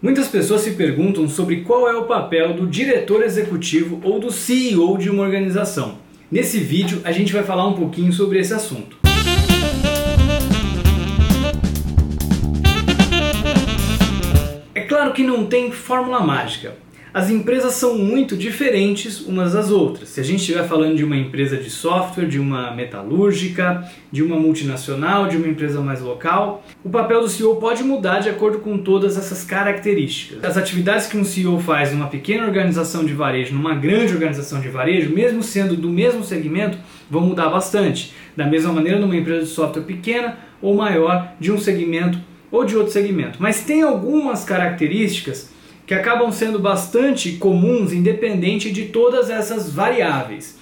Muitas pessoas se perguntam sobre qual é o papel do diretor executivo ou do CEO de uma organização. Nesse vídeo a gente vai falar um pouquinho sobre esse assunto. É claro que não tem fórmula mágica. As empresas são muito diferentes umas das outras. Se a gente estiver falando de uma empresa de software, de uma metalúrgica, de uma multinacional, de uma empresa mais local, o papel do CEO pode mudar de acordo com todas essas características. As atividades que um CEO faz numa pequena organização de varejo, numa grande organização de varejo, mesmo sendo do mesmo segmento, vão mudar bastante. Da mesma maneira, numa empresa de software pequena ou maior, de um segmento ou de outro segmento. Mas tem algumas características que acabam sendo bastante comuns independente de todas essas variáveis.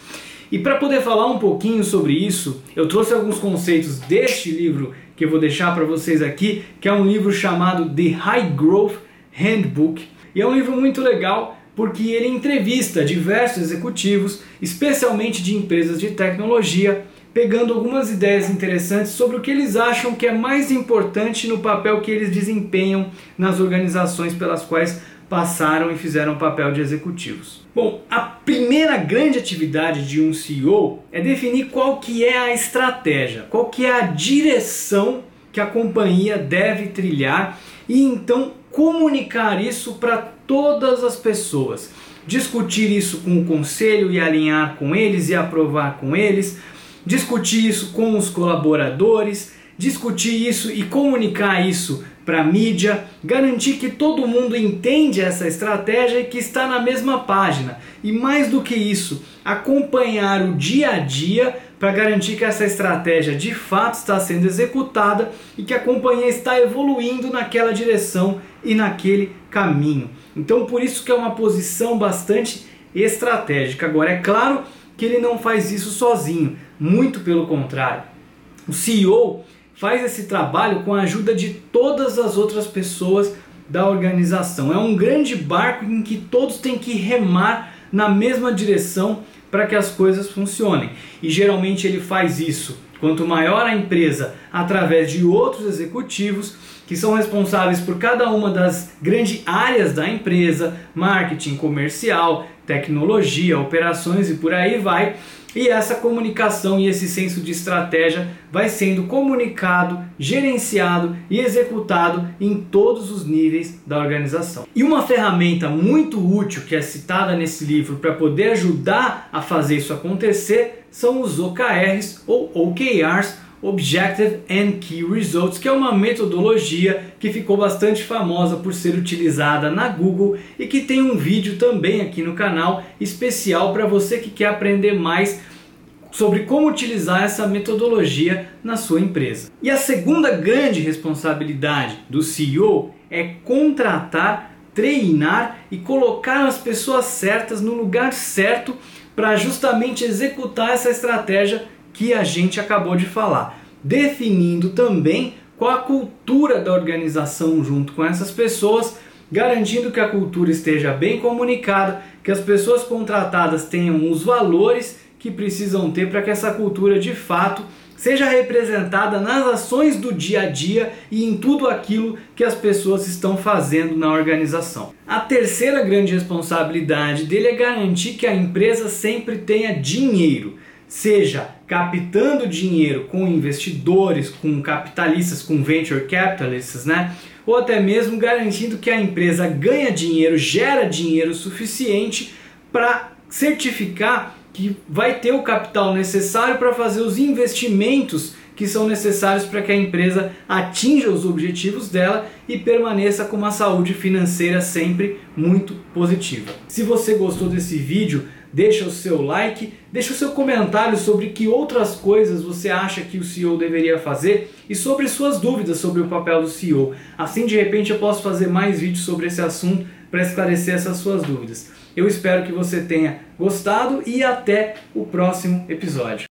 E para poder falar um pouquinho sobre isso, eu trouxe alguns conceitos deste livro que eu vou deixar para vocês aqui, que é um livro chamado The High Growth Handbook. E é um livro muito legal porque ele entrevista diversos executivos, especialmente de empresas de tecnologia, pegando algumas ideias interessantes sobre o que eles acham que é mais importante no papel que eles desempenham nas organizações pelas quais passaram e fizeram o papel de executivos. Bom, a primeira grande atividade de um CEO é definir qual que é a estratégia, qual que é a direção que a companhia deve trilhar e então comunicar isso para todas as pessoas. Discutir isso com o conselho e alinhar com eles e aprovar com eles, discutir isso com os colaboradores, discutir isso e comunicar isso para a mídia, garantir que todo mundo entende essa estratégia e que está na mesma página. E mais do que isso, acompanhar o dia a dia para garantir que essa estratégia de fato está sendo executada e que a companhia está evoluindo naquela direção e naquele caminho. Então, por isso que é uma posição bastante estratégica. Agora, é claro que ele não faz isso sozinho, muito pelo contrário. O CEO faz esse trabalho com a ajuda de todas as outras pessoas da organização. É um grande barco em que todos têm que remar na mesma direção para que as coisas funcionem. E geralmente ele faz isso quanto maior a empresa, através de outros executivos que são responsáveis por cada uma das grandes áreas da empresa, marketing, comercial, tecnologia, operações e por aí vai. E essa comunicação e esse senso de estratégia vai sendo comunicado, gerenciado e executado em todos os níveis da organização. E uma ferramenta muito útil que é citada nesse livro para poder ajudar a fazer isso acontecer são os OKRs ou OKRs Objective and Key Results, que é uma metodologia que ficou bastante famosa por ser utilizada na Google e que tem um vídeo também aqui no canal especial para você que quer aprender mais sobre como utilizar essa metodologia na sua empresa. E a segunda grande responsabilidade do CEO é contratar, treinar e colocar as pessoas certas no lugar certo para justamente executar essa estratégia que a gente acabou de falar, definindo também qual a cultura da organização junto com essas pessoas, garantindo que a cultura esteja bem comunicada, que as pessoas contratadas tenham os valores que precisam ter para que essa cultura de fato seja representada nas ações do dia a dia e em tudo aquilo que as pessoas estão fazendo na organização. A terceira grande responsabilidade dele é garantir que a empresa sempre tenha dinheiro seja captando dinheiro com investidores, com capitalistas, com venture capitalists, né? Ou até mesmo garantindo que a empresa ganha dinheiro, gera dinheiro suficiente para certificar que vai ter o capital necessário para fazer os investimentos que são necessários para que a empresa atinja os objetivos dela e permaneça com uma saúde financeira sempre muito positiva. Se você gostou desse vídeo, deixa o seu like, deixa o seu comentário sobre que outras coisas você acha que o CEO deveria fazer e sobre suas dúvidas sobre o papel do CEO. Assim, de repente, eu posso fazer mais vídeos sobre esse assunto para esclarecer essas suas dúvidas. Eu espero que você tenha gostado e até o próximo episódio.